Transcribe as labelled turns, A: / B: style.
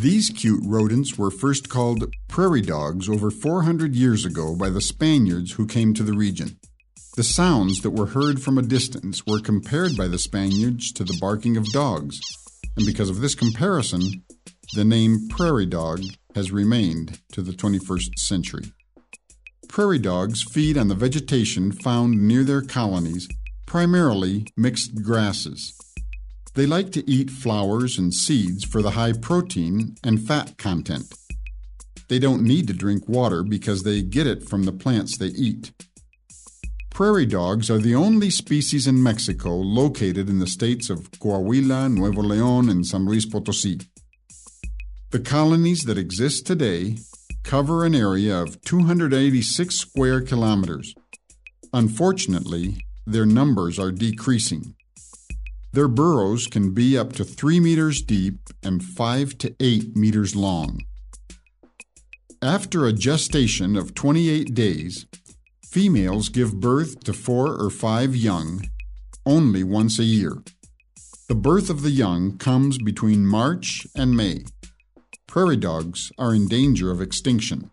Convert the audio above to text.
A: These cute rodents were first called prairie dogs over 400 years ago by the Spaniards who came to the region. The sounds that were heard from a distance were compared by the Spaniards to the barking of dogs, and because of this comparison, the name prairie dog has remained to the 21st century. Prairie dogs feed on the vegetation found near their colonies, primarily mixed grasses. They like to eat flowers and seeds for the high protein and fat content. They don't need to drink water because they get it from the plants they eat. Prairie dogs are the only species in Mexico located in the states of Coahuila, Nuevo León, and San Luis Potosi. The colonies that exist today cover an area of 286 square kilometers. Unfortunately, their numbers are decreasing. Their burrows can be up to 3 meters deep and 5 to 8 meters long. After a gestation of 28 days, Females give birth to four or five young only once a year. The birth of the young comes between March and May. Prairie dogs are in danger of extinction.